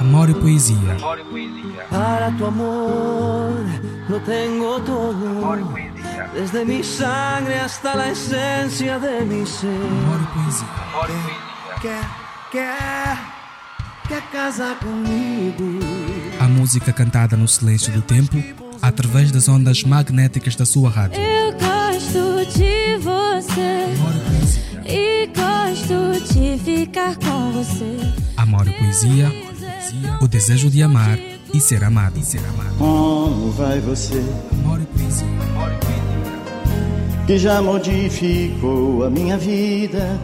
Amor e poesia. Para tu amor lo tengo todo. Desde mi sangre hasta la esencia de mi ser. Amor e poesia. Quer, quer, quer casar comigo. A música cantada no silêncio do tempo, através das ondas magnéticas da sua rádio. Eu gosto de você Amor e poesia. e gosto de ficar com você. Amor e poesia. O desejo de amar e ser amado. E ser amado. Como vai você Amor e poesia. que já modificou a minha vida?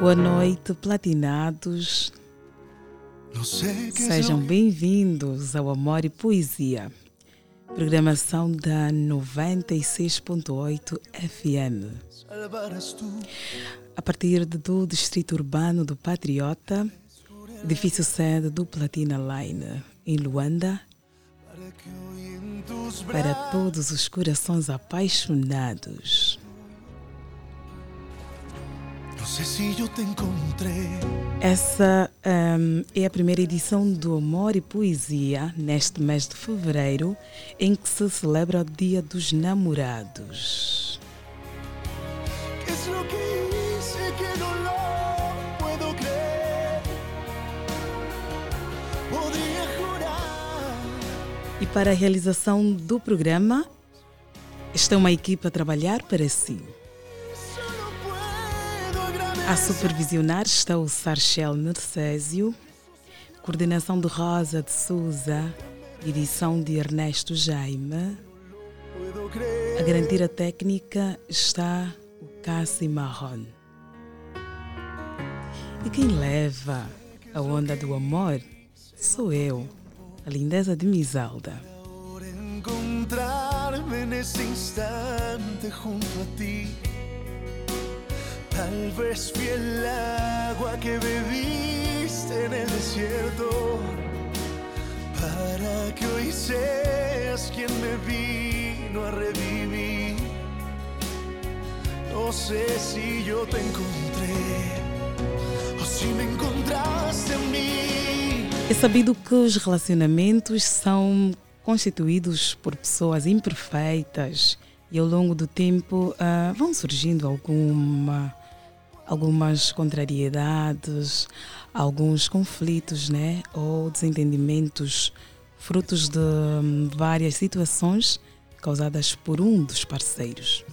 Boa noite, platinados. Sejam bem-vindos ao Amor e Poesia, programação da 96.8 FM. A partir do Distrito Urbano do Patriota, edifício sede do Platina Line, em Luanda, para todos os corações apaixonados. Essa hum, é a primeira edição do Amor e Poesia neste mês de fevereiro, em que se celebra o Dia dos Namorados. E para a realização do programa, está uma equipa a trabalhar para si. A supervisionar está o Sarchel Narcésio, coordenação de Rosa de Souza, edição de Ernesto Jaime. A garantir a técnica está o Cassi Marron. E quem leva a onda do amor sou eu, a lindeza de Misalda. encontrarme nesse instante junto a ti. Tal vez fui el agua que bebiste en el desierto para que hoy seas quien me vino a revivir. No sé si yo te encontré o si me encontraste a mí. É sabido que os relacionamentos são constituídos por pessoas imperfeitas e ao longo do tempo ah, vão surgindo alguma, algumas contrariedades, alguns conflitos né? ou desentendimentos frutos de hum, várias situações causadas por um dos parceiros.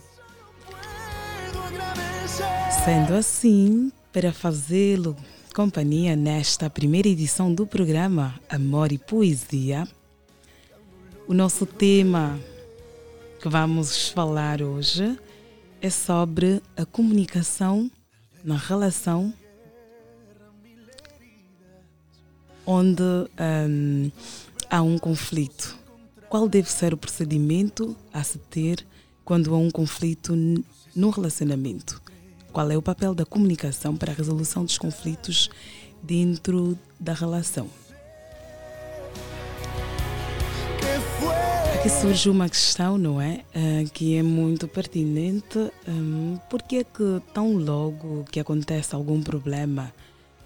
Sendo assim, para fazê-lo companhia nesta primeira edição do programa Amor e Poesia, o nosso tema que vamos falar hoje é sobre a comunicação na relação onde hum, há um conflito. Qual deve ser o procedimento a se ter quando há um conflito no relacionamento? Qual é o papel da comunicação para a resolução dos conflitos dentro da relação? Aqui surge uma questão, não é? Ah, que é muito pertinente. Hum, por que é que tão logo que acontece algum problema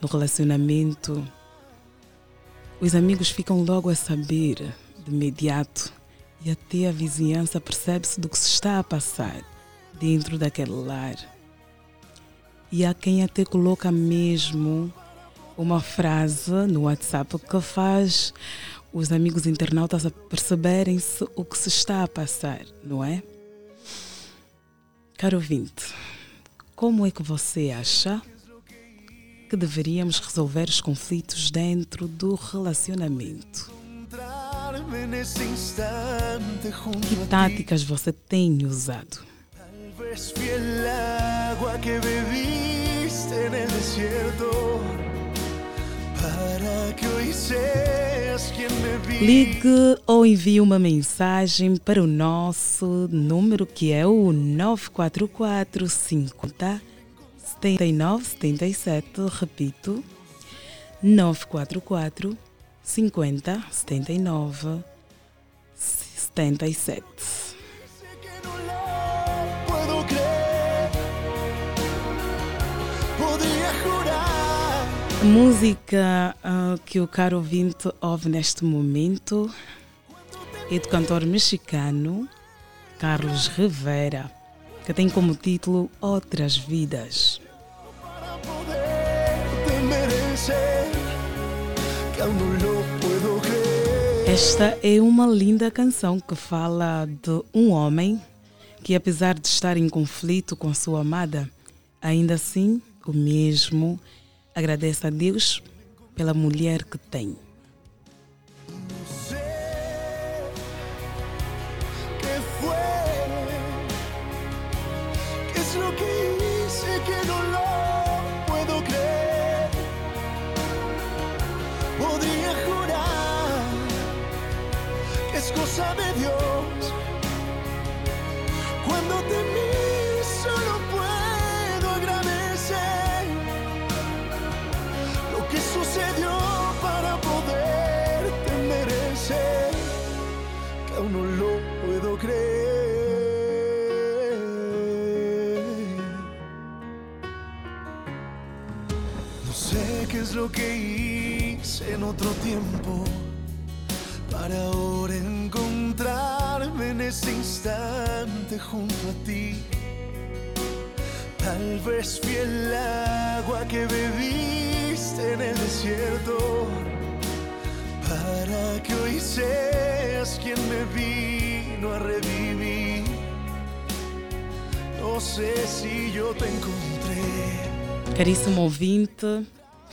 no relacionamento, os amigos ficam logo a saber de imediato e até a vizinhança percebe-se do que se está a passar dentro daquele lar. E há quem até coloca mesmo uma frase no WhatsApp que faz os amigos internautas a perceberem-se o que se está a passar, não é? Caro ouvinte, como é que você acha que deveríamos resolver os conflitos dentro do relacionamento? Que táticas você tem usado? Tal vez fui el agua que bebiste en el desierto Ligue ou envie uma mensagem para o nosso número que é o 944 50 79 77, repito, 944 50 79 77. A música ah, que o caro ouvinte ouve neste momento é do cantor mexicano Carlos Rivera, que tem como título Outras Vidas. para merecer. Que puedo. Esta é uma linda canção que fala de um homem que, apesar de estar em conflito com sua amada, ainda assim o mesmo agradece a Deus pela mulher que tem. Que hice en otro tiempo para ahora encontrarme en ese instante junto a ti. Tal vez fui el agua que bebiste en el desierto para que hoy seas quien me vino a revivir. No sé si yo te encontré. Caríssimo ouvinte,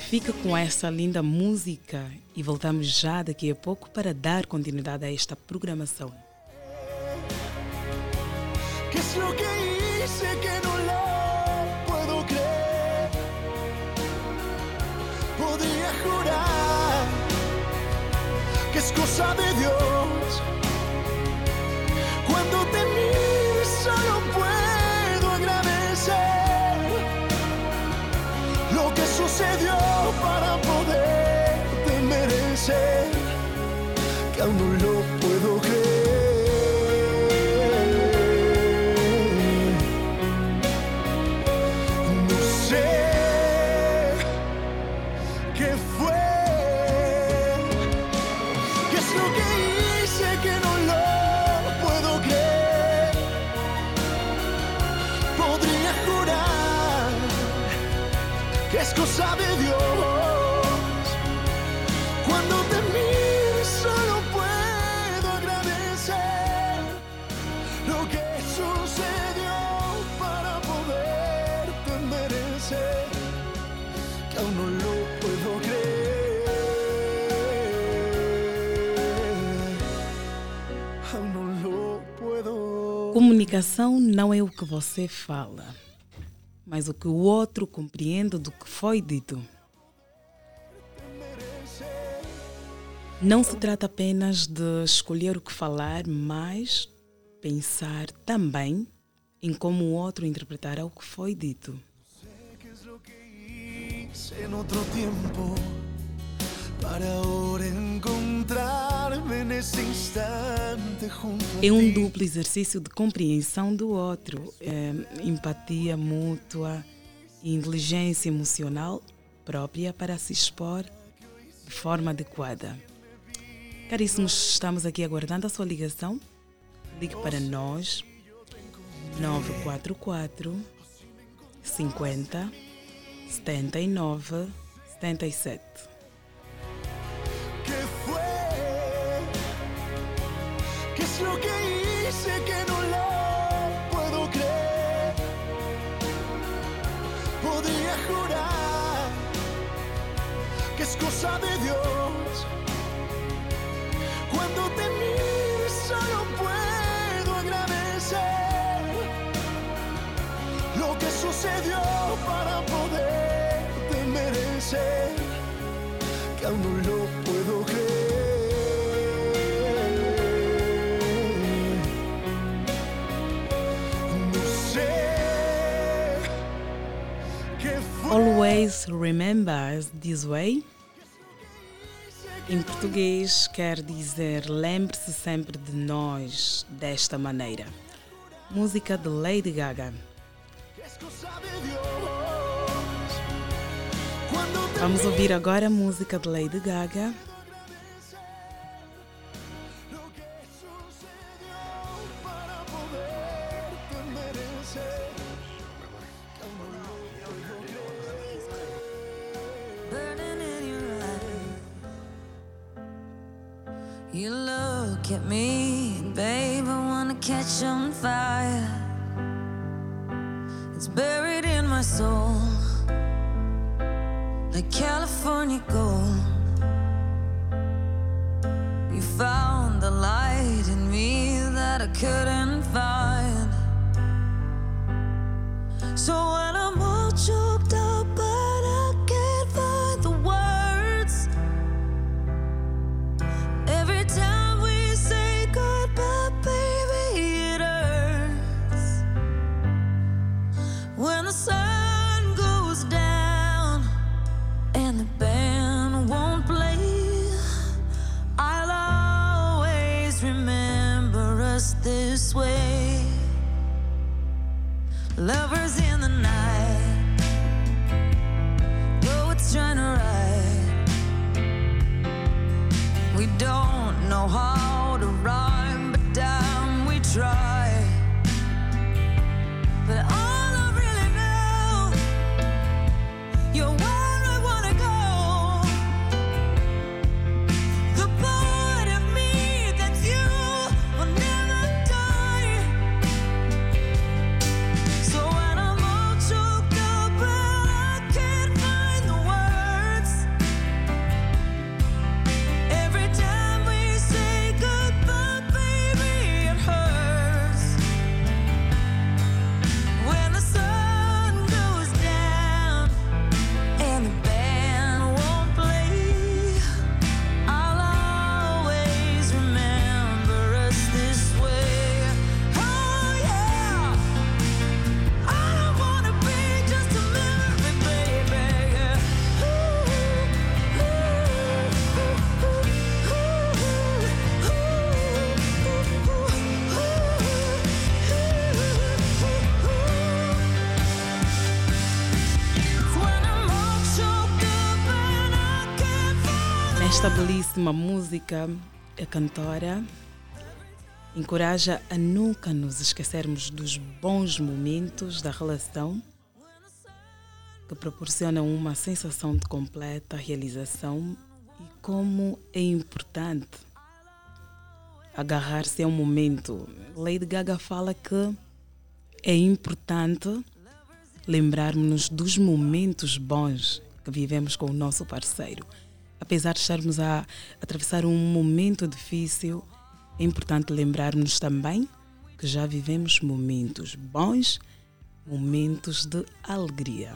fica com essa linda música e voltamos já daqui a pouco para dar continuidade a esta programação. Podría jurar que es cosa de Dios. Comunicação não é o que você fala, mas o que o outro compreende do que foi dito. Não se trata apenas de escolher o que falar, mas pensar também em como o outro interpretará o que foi dito. É um duplo exercício de compreensão do outro, é, empatia mútua e inteligência emocional própria para se expor de forma adequada. Caríssimos, estamos aqui aguardando a sua ligação. Ligue para nós 944 50 79 77. ¿Qué fue? ¿Qué es lo que hice que no lo puedo creer? Podría jurar que es cosa de Dios. Cuando te miro solo puedo agradecer lo que sucedió para poderte merecer que aún Always remember this way. Em português quer dizer lembre-se sempre de nós desta maneira. Música de Lady Gaga. Vamos ouvir agora a música de Lady Gaga. Nesta belíssima música, a cantora encoraja a nunca nos esquecermos dos bons momentos da relação que proporcionam uma sensação de completa realização e como é importante agarrar-se a um momento. Lady Gaga fala que é importante lembrarmos dos momentos bons que vivemos com o nosso parceiro. Apesar de estarmos a atravessar um momento difícil, é importante lembrarmos também que já vivemos momentos bons, momentos de alegria.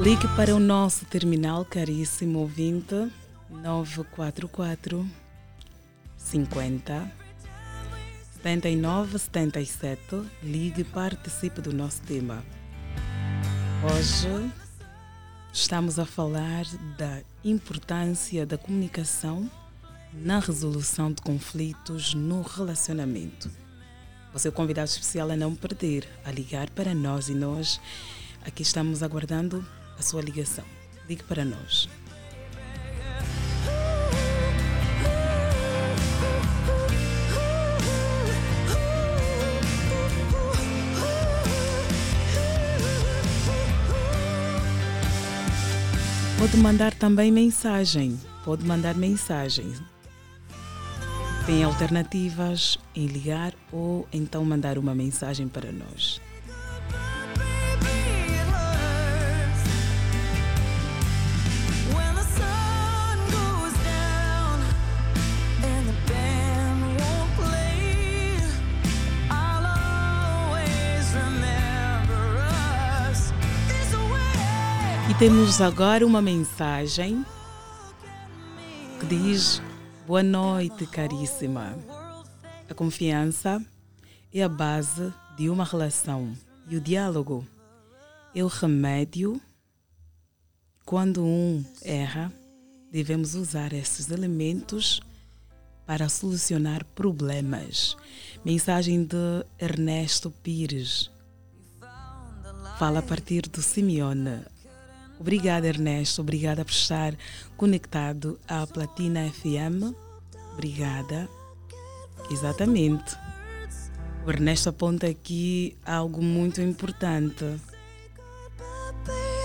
Ligue para o nosso terminal, caríssimo ouvinte, 944 50 79 77. Ligue e participe do nosso tema. Hoje estamos a falar da importância da comunicação na resolução de conflitos no relacionamento. Você é convidado especial a não perder, a ligar para nós e nós aqui estamos aguardando a sua ligação. Ligue para nós. Pode mandar também mensagem. Pode mandar mensagem. Tem alternativas em ligar ou então mandar uma mensagem para nós. Temos agora uma mensagem que diz: Boa noite, caríssima. A confiança é a base de uma relação e o diálogo é o remédio. Quando um erra, devemos usar esses elementos para solucionar problemas. Mensagem de Ernesto Pires. Fala a partir do Simeone. Obrigada, Ernesto. Obrigada por estar conectado à Platina FM. Obrigada. Exatamente. O Ernesto aponta aqui algo muito importante.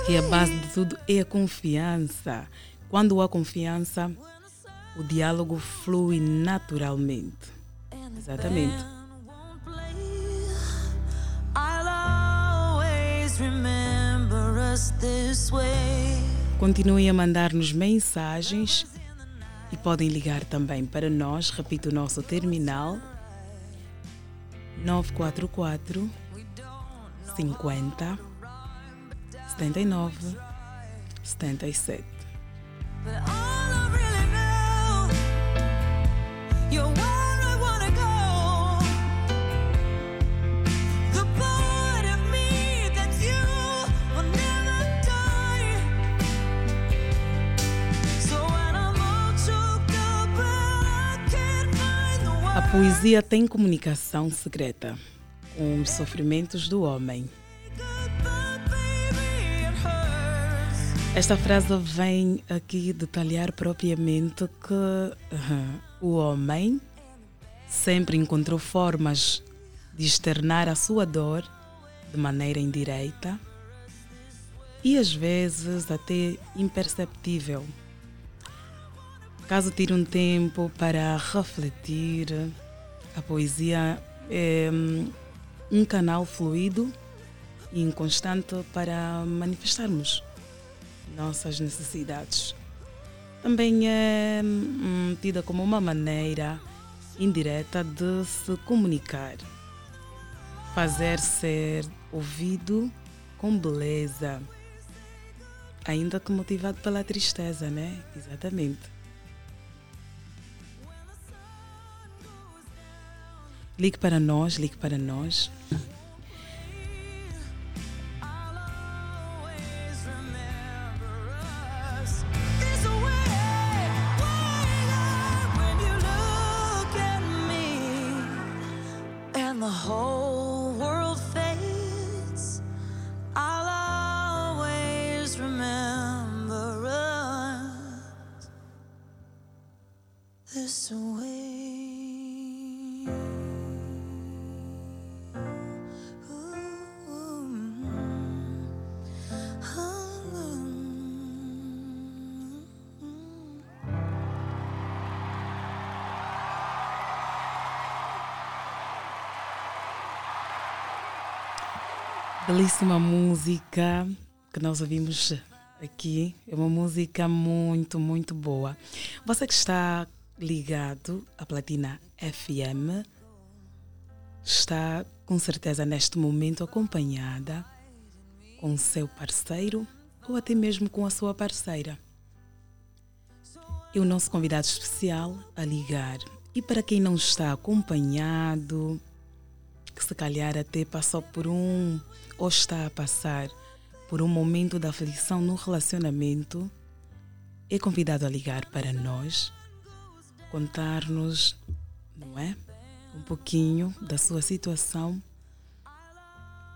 Que a base de tudo é a confiança. Quando há confiança, o diálogo flui naturalmente. Exatamente. Continuem a mandar-nos mensagens e podem ligar também para nós. Repito o nosso terminal 944 50 79 77. A poesia tem comunicação secreta com os sofrimentos do homem. Esta frase vem aqui detalhar propriamente que uh, o homem sempre encontrou formas de externar a sua dor de maneira indireta e às vezes até imperceptível. Caso tire um tempo para refletir, a poesia é um canal fluido e inconstante para manifestarmos nossas necessidades. Também é hum, tida como uma maneira indireta de se comunicar, fazer ser ouvido com beleza, ainda que motivado pela tristeza, né? Exatamente. Ligue para nós, ligue para nós. The whole Belíssima música que nós ouvimos aqui. É uma música muito, muito boa. Você que está ligado à Platina FM está com certeza neste momento acompanhada com seu parceiro ou até mesmo com a sua parceira. E o nosso convidado especial a ligar. E para quem não está acompanhado, que se calhar até passou por um ou está a passar por um momento de aflição no relacionamento, é convidado a ligar para nós, contar-nos, não é? Um pouquinho da sua situação.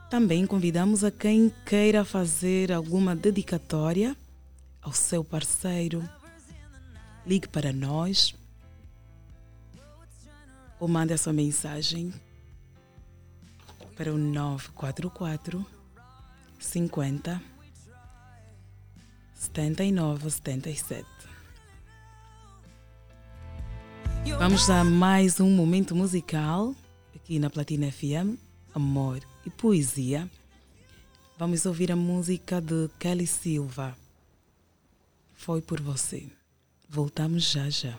Também convidamos a quem queira fazer alguma dedicatória ao seu parceiro. Ligue para nós ou mande a sua mensagem para o 944 50 79 77. Vamos a mais um momento musical aqui na Platina FM, Amor e Poesia. Vamos ouvir a música de Kelly Silva. Foi por você. Voltamos já já.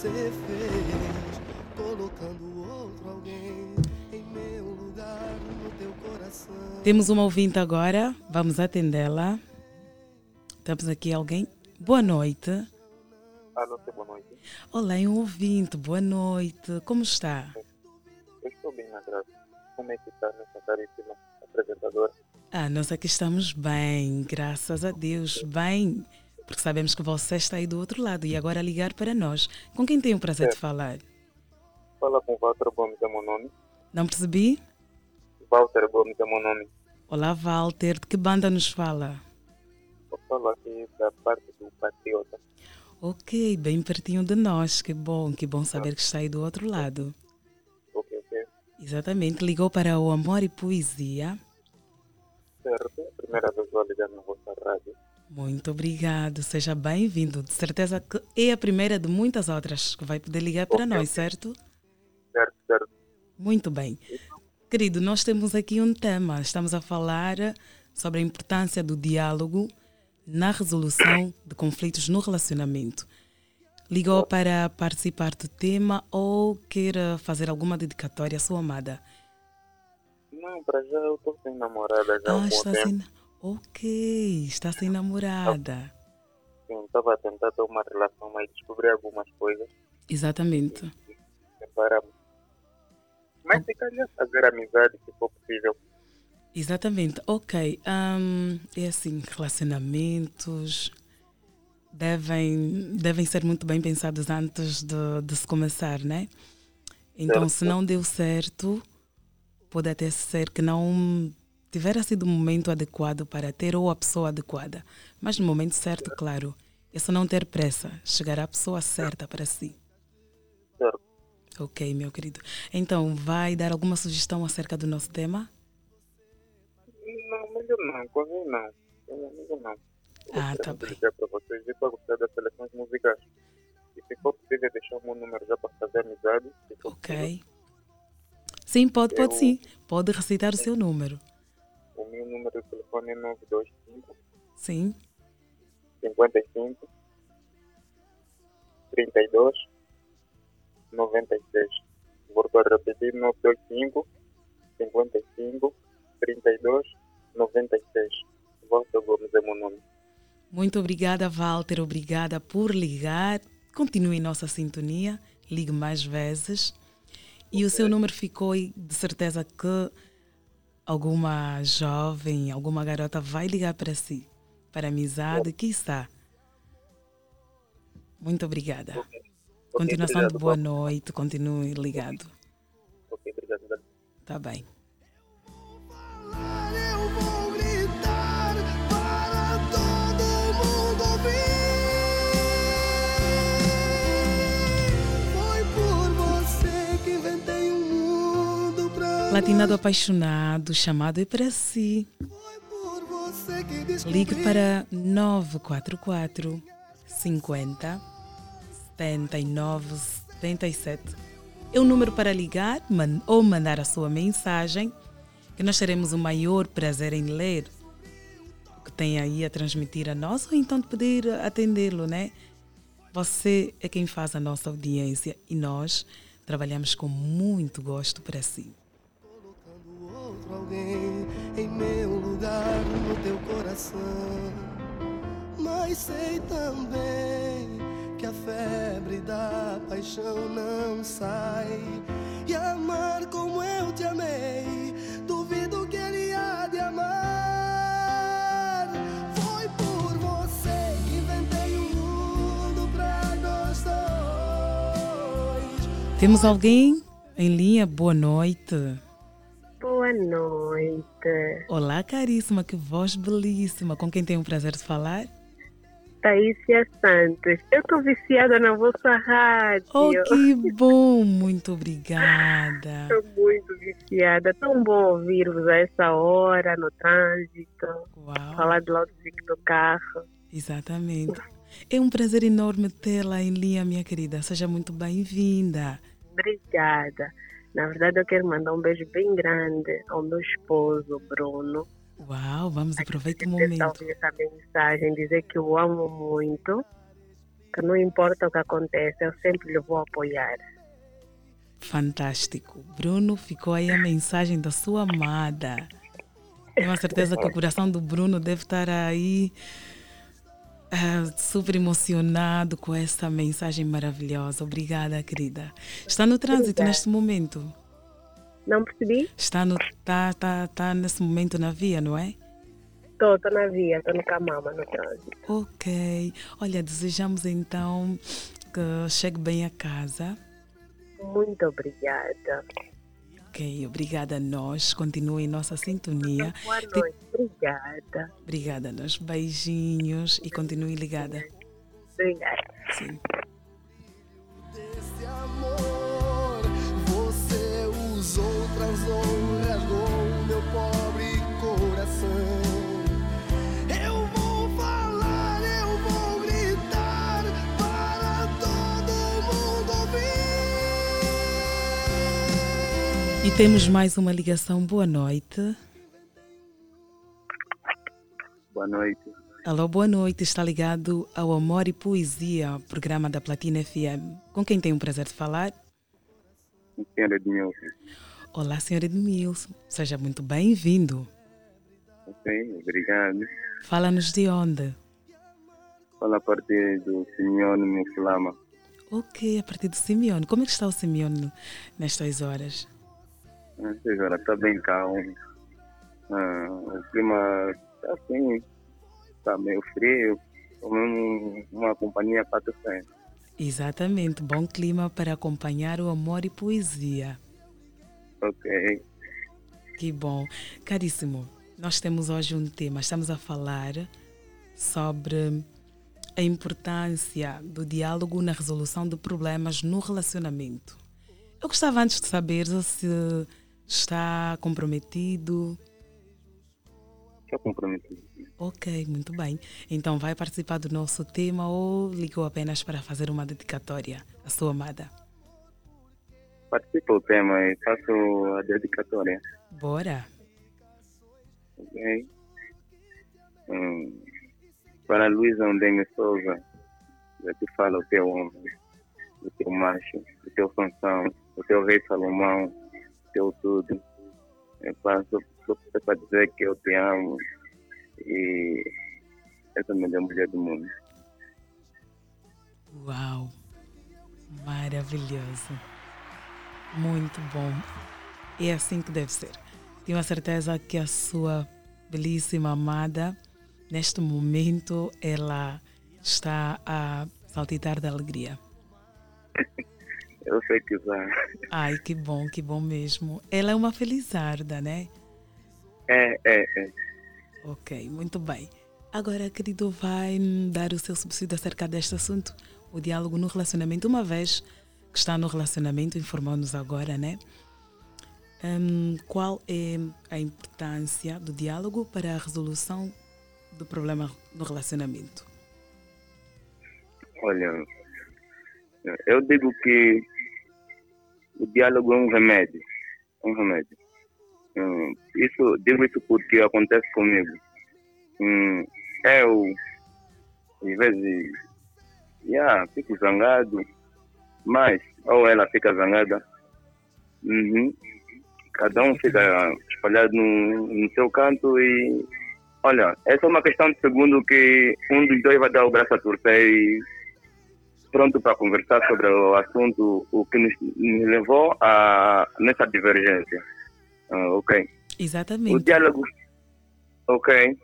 Você fez, colocando outro alguém em meu lugar no teu coração. Temos uma ouvinte agora, vamos atendê-la. Temos aqui alguém. Boa noite. Alô, sim, boa noite. Olá, é um ouvinte. Boa noite. Como está? Eu estou bem na graça. Como é que está nessa caríssima apresentadora? Ah, nós aqui estamos bem, graças a Deus, bem. Porque sabemos que você está aí do outro lado e agora ligar para nós. Com quem tem o prazer de falar? Fala com Walter Gomes, é meu nome. Não percebi? Walter Gomes é meu nome. Olá, Walter. De que banda nos fala? Eu falo aqui da parte do Patriota. Ok, bem pertinho de nós. Que bom, que bom saber que está aí do outro lado. Ok, ok. Exatamente, ligou para o Amor e Poesia. Certo. Primeira vez vou ligar na vossa rádio. Muito obrigado, seja bem-vindo. De certeza que é a primeira de muitas outras que vai poder ligar para Ok, nós, certo? Certo, certo. Muito bem. Querido, nós temos aqui um tema. Estamos a falar sobre a importância do diálogo na resolução de conflitos no relacionamento. Ligou para participar do tema ou quer fazer alguma dedicatória à sua amada? Não, para já eu estou sem namorada já há um Ah, bom está tempo. sem. Ok, está sem namorada. Sim, estava a tentar ter uma relação, mas descobri algumas coisas. Exatamente. Separamos. Mas se calhar fazer amizade, se for possível. Exatamente, ok. Ahm, é assim, relacionamentos devem, devem ser muito bem pensados antes de, de se começar, né? Então, se não deu certo, pode até ser que não tivera sido o momento adequado para ter ou a pessoa adequada. Mas no momento certo, claro, é só não ter pressa, chegar à pessoa certa para si. Certo. Ok, meu querido. Então, vai dar alguma sugestão acerca do nosso tema? Não, melhor não, não. Comigo não. Ah, tá bem. para vocês e para gostar das seleções musicais. E se for possível deixar o meu número já para fazer amizade. possível. Ok. Sim, pode, pode Eu- sim. Pode recitar o seu número. O meu número de telefone é 925 Sim. 55 32 96. Volto a repetir 925 55 32 96. Walter Gomes é meu nome. Muito obrigada, Walter. Obrigada por ligar. Continue em nossa sintonia. Ligue mais vezes. E o seu número ficou de certeza que alguma jovem, alguma garota vai ligar para si. Para amizade, quiçá. Muito obrigada. Continuação de obrigado, boa noite. Continue ligado. Ok, obrigado. Tá bem. Latinado apaixonado, chamado é para si. Ligue para 944 50 79 77. É o número para ligar man- ou mandar a sua mensagem, que nós teremos o maior prazer em ler o que tem aí a transmitir a nós, ou então de poder atendê-lo, né? Você é quem faz a nossa audiência e nós trabalhamos com muito gosto para si. Outro alguém em meu lugar no teu coração. Mas sei também que a febre da paixão não sai. E amar como eu te amei, duvido que ele há de amar. Foi por você que inventei um mundo pra nós. Temos alguém em linha? Boa noite. Boa noite. Olá, caríssima, que voz belíssima. Com quem tenho o prazer de falar? Taísia Santos. Eu estou viciada na vossa rádio. Oh, que bom! Muito obrigada. Estou muito viciada. Tão bom ouvir-vos a essa hora, no trânsito. Uau. Falar de loudspeaker do carro. Exatamente. É um prazer enorme tê-la em linha, minha querida. Seja muito bem-vinda. Obrigada. Na verdade, eu quero mandar um beijo bem grande ao meu esposo, Bruno. Uau, vamos aproveitar o momento. ouvir essa mensagem, dizer que eu amo muito, que não importa o que aconteça, eu sempre lhe vou apoiar. Fantástico. Bruno, ficou aí a mensagem da sua amada. Tenho a certeza que o coração do Bruno deve estar aí Ah, super emocionado com essa mensagem maravilhosa. Obrigada, querida. Está no trânsito neste momento? Não percebi? Está, no, tá, tá, tá nesse momento na via, não é? Estou, estou na via, estou no Camama, no trânsito. Ok. Olha, desejamos então que chegue bem a casa. Muito obrigada. Ok, obrigada a nós. Continue em nossa sintonia. Boa noite. Obrigada. Obrigada a nós. Beijinhos e continue ligada. Obrigada. Sim. Esse amor você usou, transou, rasgou meu pobre coração. E temos mais uma ligação. Boa noite. Boa noite. Alô, boa noite. Está ligado ao Amor e Poesia, programa da Platina FM. Com quem tenho o prazer de falar? Senhora Edmilson. Olá, senhor Edmilson. Seja muito bem-vindo. Ok, obrigado. Fala-nos de onde? Fala a partir do Simeone Muflama. Ok, a partir do Simeone. Como é que está o Simeone nestas horas? Agora está bem calmo. Ah, o clima está assim, está meio frio. Tomando uma companhia para sempre. Exatamente, bom clima para acompanhar o amor e poesia. Ok. Que bom. Caríssimo, nós temos hoje um tema, estamos a falar sobre a importância do diálogo na resolução de problemas no relacionamento. Eu gostava antes de saber se está comprometido. Estou comprometido. Ok, muito bem. Então vai participar do nosso tema ou ligou apenas para fazer uma dedicatória à sua amada? Participo do tema e faço a dedicatória. Bora. Ok. Hum, para Luísa Ondengue Souza, eu te falo o teu homem, o teu macho, o teu Sansão, o teu rei Salomão, teu tudo. Eu só para dizer que eu te amo e é a melhor mulher do mundo. Uau! Maravilhoso. Muito bom. É assim que deve ser. Tenho a certeza que a sua belíssima amada, neste momento, ela está a saltitar de alegria. Eu sei que já. Ai, que bom, que bom mesmo. Ela é uma felizarda, né? É, é, é. Ok, muito bem. Agora, querido, vai dar o seu subsídio acerca deste assunto, o diálogo no relacionamento. Uma vez que está no relacionamento, informou-nos agora, né? Hum, qual é a importância do diálogo para a resolução do problema no relacionamento? Olha, eu digo que o diálogo é um remédio. Um remédio. Hum, isso, digo isso porque acontece comigo. Hum, eu, às vezes, yeah, fico zangado, mas, ou ela fica zangada. Uhum. Cada um fica espalhado no, no seu canto e, olha, é só uma questão de segundo que um dos dois vai dar o braço a torcer e pronto para conversar sobre o assunto, o que nos, nos levou a nessa divergência. Ah, ok. Exatamente. O diálogo, ok.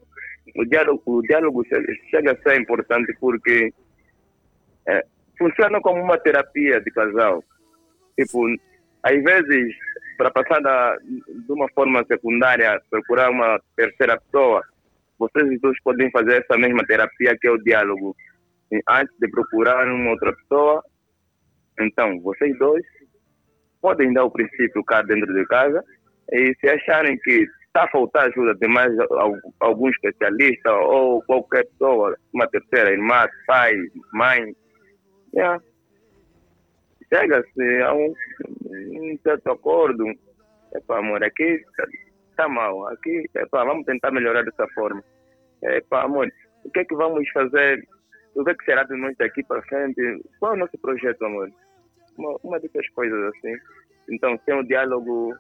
O diálogo, o diálogo chega, chega a ser importante porque é, funciona como uma terapia de casal. Tipo, às vezes, para passar da, de uma forma secundária, procurar uma terceira pessoa, vocês dois podem fazer essa mesma terapia que é o diálogo. Antes de procurar uma outra pessoa, então, vocês dois podem dar o princípio cá dentro de casa e se acharem que está a faltar ajuda de mais al- algum especialista ou qualquer pessoa, uma terceira irmã, pai, mãe, yeah. chega-se a um, um certo acordo. Epá, amor, aqui está tá mal, aqui, epá, vamos tentar melhorar dessa forma. Epá, amor, o que é que vamos fazer? O que é que será de nós daqui para frente? Qual é o nosso projeto, amor? Uma, uma dessas coisas assim. Então, sem o diálogo,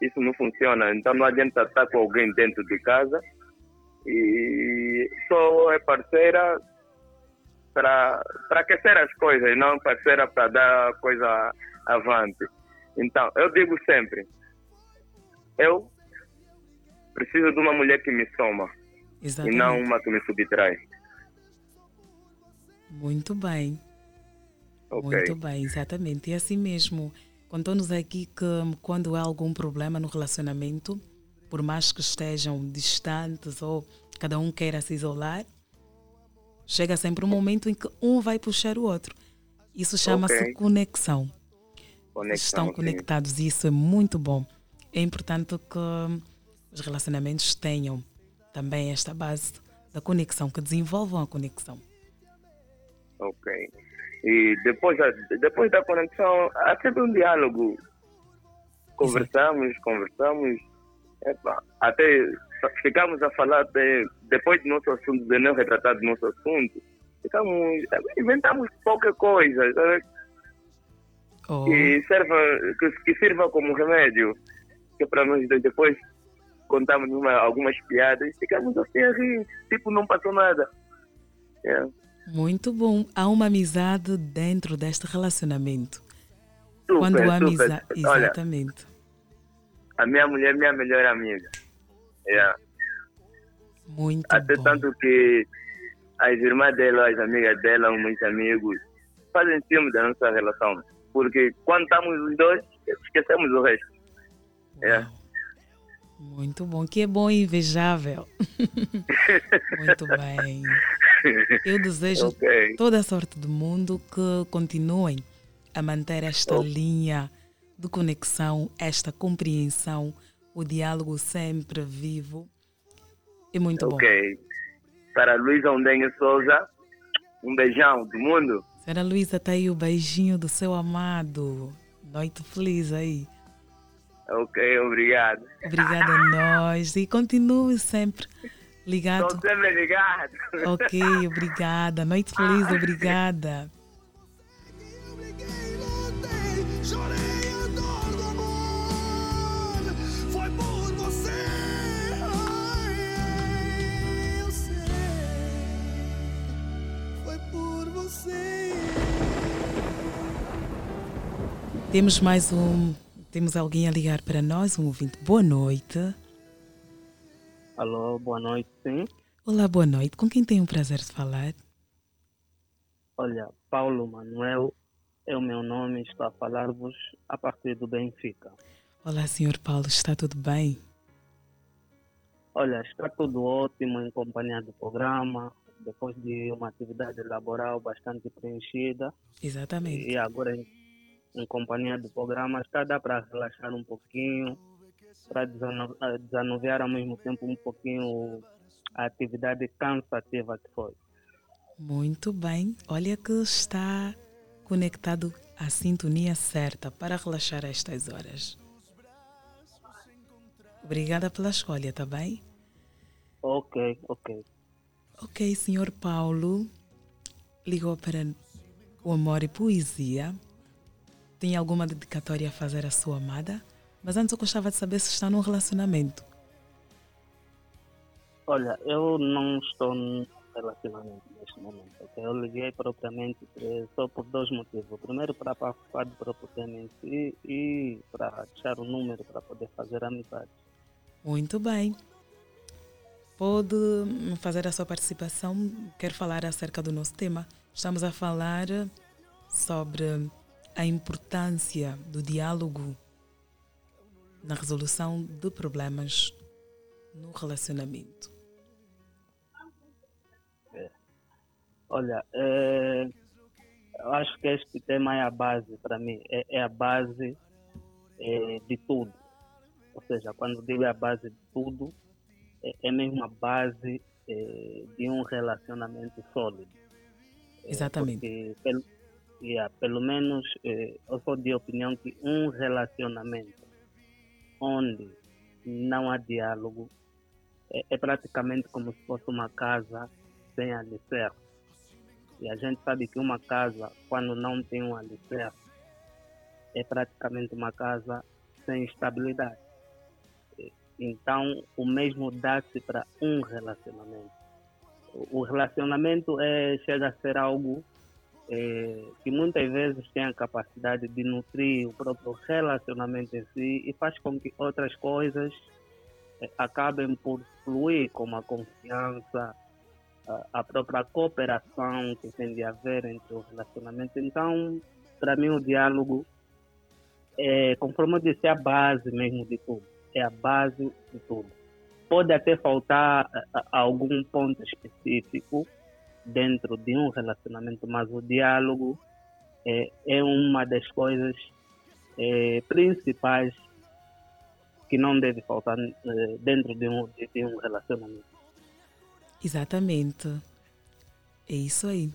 isso não funciona. Então, não adianta estar com alguém dentro de casa E só é parceira para aquecer as coisas, não parceira para dar coisa avante. Então, eu digo sempre, eu preciso de uma mulher que me soma Exatamente. e não uma que me subtrai. Muito bem. Ok. Muito bem, exatamente. E assim mesmo, contou-nos aqui que quando há algum problema no relacionamento, por mais que estejam distantes ou cada um queira se isolar, chega sempre um momento em que um vai puxar o outro. Isso chama-se Ok. conexão. Conexão, Estão sim. conectados e isso é muito bom. É importante que os relacionamentos tenham também esta base da conexão, que desenvolvam a conexão. Ok. E depois, da- depois da conexão, há sempre um diálogo. Conversamos, conversamos. Epa, até ficamos a falar, até, depois do nosso assunto, de não retratar do nosso assunto, ficamos, inventamos pouca coisa. sabe? Oh, Que, serva, que, que sirva como remédio. Que para nós depois contamos uma, algumas piadas e ficamos assim a rir. Tipo, não passou nada. É. muito bom. Há uma amizade dentro deste relacionamento. Super, Quando há amizade. Olha, Exatamente. a minha mulher é minha melhor amiga. Yeah. Muito Até bom. tanto que as irmãs dela, as amigas dela, muitos amigos, fazem ciúme da nossa relação. Porque quando estamos os dois, esquecemos o resto. É. Muito bom. Que é bom e invejável. muito bem. Eu desejo Ok. toda a sorte do mundo que continuem a manter esta linha de conexão, esta compreensão, o diálogo sempre vivo. É muito bom. Ok. Para Luísa Ondenho Souza, um beijão do mundo. Senhora Luísa, tá aí o beijinho do seu amado. Noite feliz aí. Ok, obrigado. Obrigada a nós e continue sempre ligado. Estou sempre ligado. Ok, obrigada. Noite feliz, obrigada. Temos mais um. Temos alguém a ligar para nós, um ouvinte. Boa noite. Alô, boa noite, sim. Olá, boa noite. Com quem tenho o prazer de falar? Olha, Paulo Manuel é o meu nome, estou a falar-vos a partir do Benfica. Olá, senhor Paulo, está tudo bem? Olha, está tudo ótimo em companhia do programa, depois de uma atividade laboral bastante preenchida. Exatamente. E agora em, em companhia do programa está dá para relaxar um pouquinho, para desanuviar ao mesmo tempo um pouquinho a atividade cansativa que foi. Muito bem. Olha que está conectado à sintonia certa para relaxar a estas horas. Obrigada pela escolha, tá bem? Ok, ok. Ok, senhor Paulo. Ligou para o Amor e Poesia. Tem alguma dedicatória a fazer à sua amada? Mas antes eu gostava de saber se está num relacionamento. Olha, eu não estou num relacionamento neste momento. ok? Eu liguei propriamente eh, só por dois motivos. O primeiro para participar do próprio tema em si e para deixar o número para poder fazer amizade. Muito bem. Pode fazer a sua participação. Quero falar acerca do nosso tema. Estamos a falar sobre a importância do diálogo na resolução de problemas no relacionamento. Olha, eh, eu acho que este tema é a base para mim, é, é a base eh, de tudo. Ou seja, quando digo a base de tudo, é, é mesmo a base eh, de um relacionamento sólido. Exatamente. Porque, pelo, yeah, pelo menos, eu sou de opinião que um relacionamento onde não há diálogo é, é praticamente como se fosse uma casa sem alicerce. E a gente sabe que uma casa, quando não tem um alicerce, é praticamente uma casa sem estabilidade. Então o mesmo dá-se para um relacionamento. O relacionamento é, chega a ser algo é, que muitas vezes tem a capacidade de nutrir o próprio relacionamento em si e faz com que outras coisas eh, acabem por fluir, como a confiança, a, a própria cooperação que tem de haver entre o relacionamento. Então, para mim, o diálogo é, conforme eu disse, é a base mesmo de tudo. É a base de tudo. Pode até faltar a, a, algum ponto específico dentro de um relacionamento, mas o diálogo é, é uma das coisas é, principais que não deve faltar é, dentro de um, de, um relacionamento. Exatamente. É isso aí.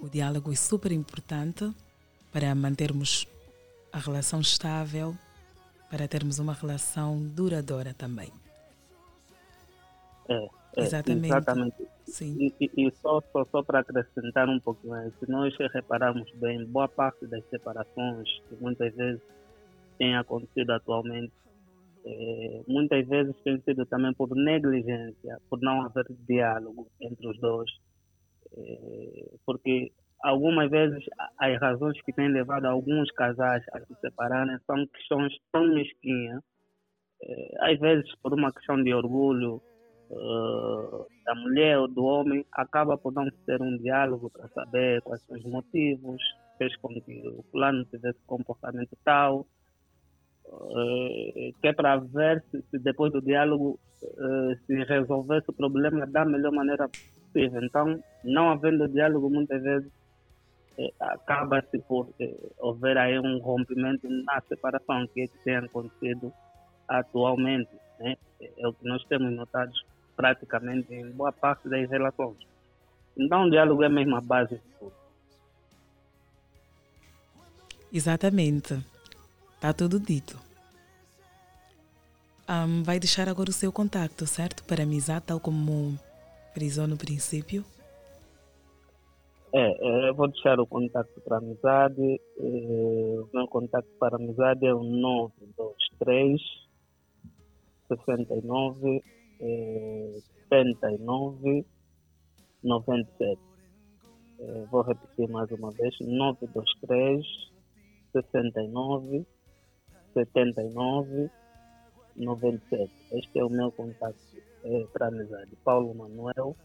O diálogo é super importante para mantermos a relação estável, para termos uma relação duradoura também. É, é, Exatamente. exatamente. Sim. E, e- e só, só, só para acrescentar um pouquinho, se nós repararmos bem, boa parte das separações que muitas vezes têm acontecido atualmente, eh, muitas vezes tem sido também por negligência, por não haver diálogo entre os dois. Eh, porque algumas vezes as razões que têm levado alguns casais a se separarem são questões tão mesquinhas, eh, às vezes por uma questão de orgulho, eh, da mulher ou do homem, acaba por não ter um diálogo para saber quais são os motivos, fez com que o plano tivesse comportamento tal, eh, que é para ver se, se depois do diálogo eh, se resolvesse o problema da melhor maneira possível. Então, não havendo diálogo, muitas vezes eh, acaba-se por eh, haver aí um rompimento na separação que, é que tem acontecido atualmente. Né? É o que nós temos notado praticamente em boa parte das relações. Então, o diálogo é mesmo a base de tudo. Exatamente. Está tudo dito. Ahm, vai deixar agora o seu contacto, certo? Para amizade, tal como frisou no princípio. É, é, eu vou deixar o contato para amizade. o meu contato para amizade é o 923 69 é, 79 97. É, vou repetir mais uma vez: 923 69 79 97. Este é o meu contato é, para amizade. Paulo Manuel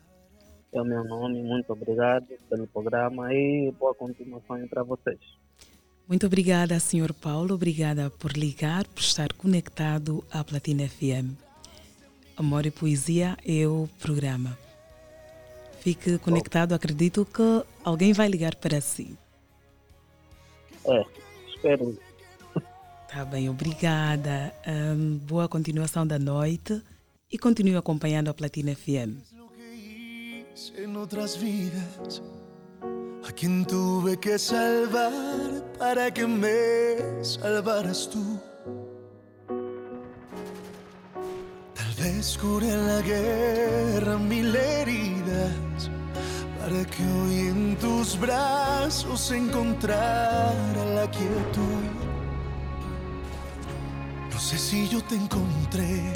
é o meu nome. Muito obrigado pelo programa e boa continuação para vocês. Muito obrigada, Sr. Paulo. Obrigada por ligar, por estar conectado à Platina FM. Amor e Poesia é o programa. Fique conectado, acredito que alguém vai ligar para si. É, espero. Tá bem, obrigada. Ahn, boa continuação da noite e continue acompanhando a Platina FM. en otras vidas a quien tuve que salvar para que me salvaras tú. Curé en la guerra mil heridas para que hoy en tus brazos encontrara la quietud. No sé si yo te encontré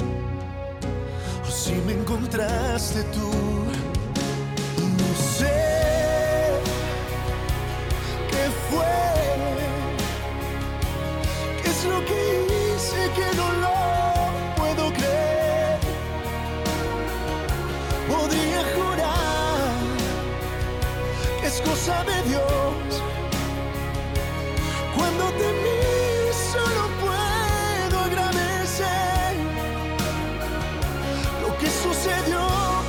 o si me encontraste tú. De Dios. Cuando te miro solo puedo agradecer lo que sucedió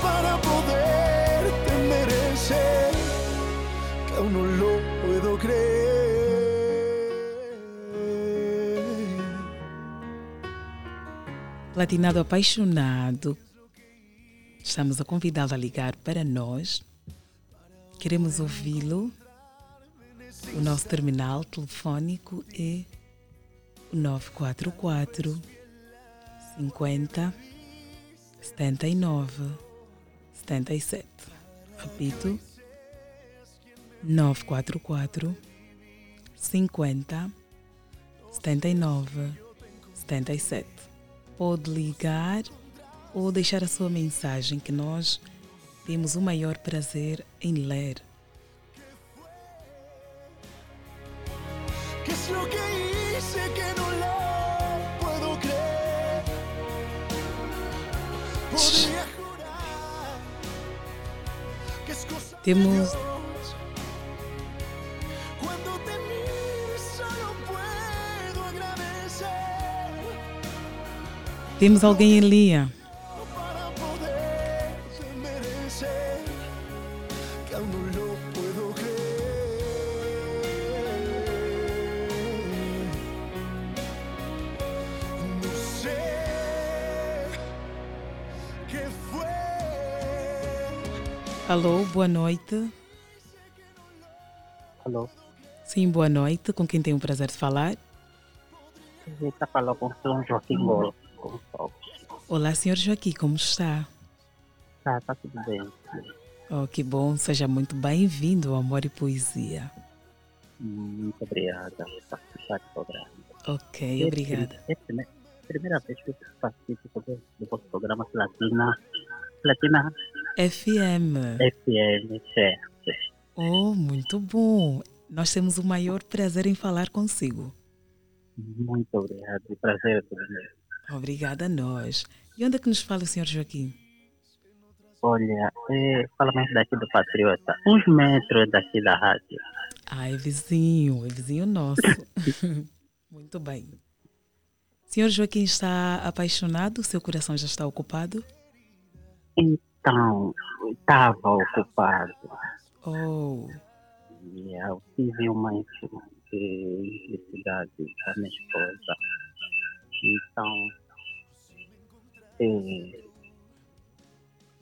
para poderte merecer, que aún no lo puedo creer. Platinado apaixonado, estamos a convidá-lo a ligar para nós. Queremos ouvi-lo. O nosso terminal telefónico é o 944 50 79 77. Repito, 944 50 79 77. pode ligar ou deixar a sua mensagem que nós temos o maior prazer em ler. ¿Qué es lo que hice que no lo puedo creer? Podría jurar que es cosa de Temos Dios. Cuando te miro solo puedo agradecer temos alguém em linha. Alô, boa noite. Alô, Sim, boa noite. Com quem tenho o prazer de falar? está falando com o São Joaquim Fogos. Olá, senhor Joaquim, como está? Tá, tá tudo bem. Oh, que bom, seja muito bem-vindo ao Amor e Poesia. Muito obrigada por participar do programa. Ok, É obrigada. É a primeira, vez que eu participo do, do vosso programa Platina, Platina FM. FM, certo. Oh, muito bom. Nós temos o maior prazer em falar consigo. Muito obrigado, o prazer é todo meu. Obrigada a nós. E onde é que nos fala o senhor Joaquim? Olha, é, fala mais daqui do Patriota, uns metros daqui da rádio. Ah, é vizinho, é vizinho nosso. muito bem. Senhor Joaquim está apaixonado? Seu coração já está ocupado? Então, estava ocupado. Oh, E eu tive uma infelicidade da minha esposa. Então, eh,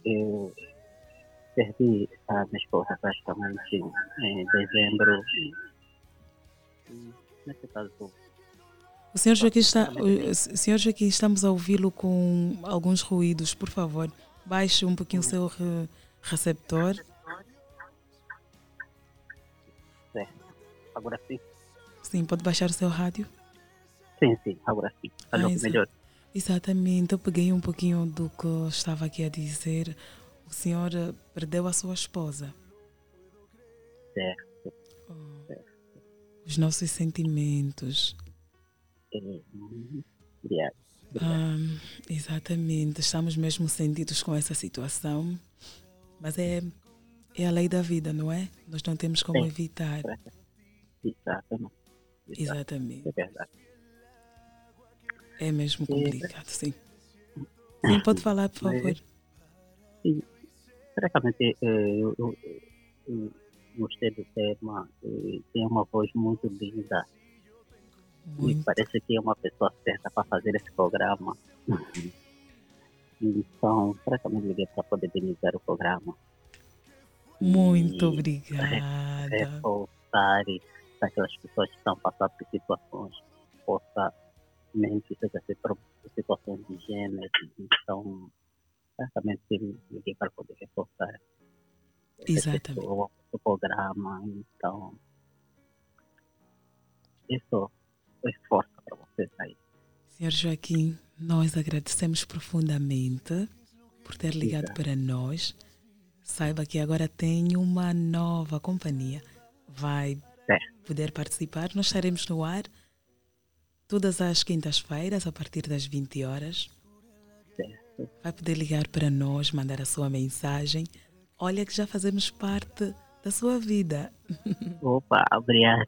eu perdi a minha esposa praticamente em dezembro. Nesse caso, o senhor Joaquim está, o senhor Joaquim, estamos a ouvi-lo com alguns ruídos. Por favor, baixe um pouquinho o seu re- receptor. é, agora sim, Sim, pode baixar o seu rádio? sim, sim, agora sim. Alô, Ah, melhor. Exatamente, eu peguei um pouquinho do que eu estava aqui a dizer. O senhor eh, perdeu a sua esposa. Certo. Os nossos sentimentos. Obrigado. Ah, exatamente, estamos mesmo sentidos com essa situação. Mas é, é a lei da vida, não é? Nós não temos como Sim. evitar. Exatamente. Exatamente. É verdade. É mesmo complicado, sim. Sim, pode falar, por favor. Sim, francamente, eu, eu, eu gostei do tema, eh, tem uma voz muito linda. E parece que é uma pessoa certa para fazer esse programa. então, francamente, liguei para poder benizar o programa. Muito E obrigada. Reforçar para aquelas pessoas que estão passando por situações, possa, mesmo que seja situações de gênero. Então, francamente, liguei para poder reforçar Exatamente. o programa. Então, isso é força para vocês aí. Senhor Joaquim, nós agradecemos profundamente por ter ligado Exato. para nós. Saiba que agora tem uma nova companhia. Vai É. poder participar. Nós estaremos no ar todas as quintas-feiras, a partir das 20 horas. Vai poder ligar para nós, mandar a sua mensagem. Olha que já fazemos parte da sua vida. Opa, obrigada.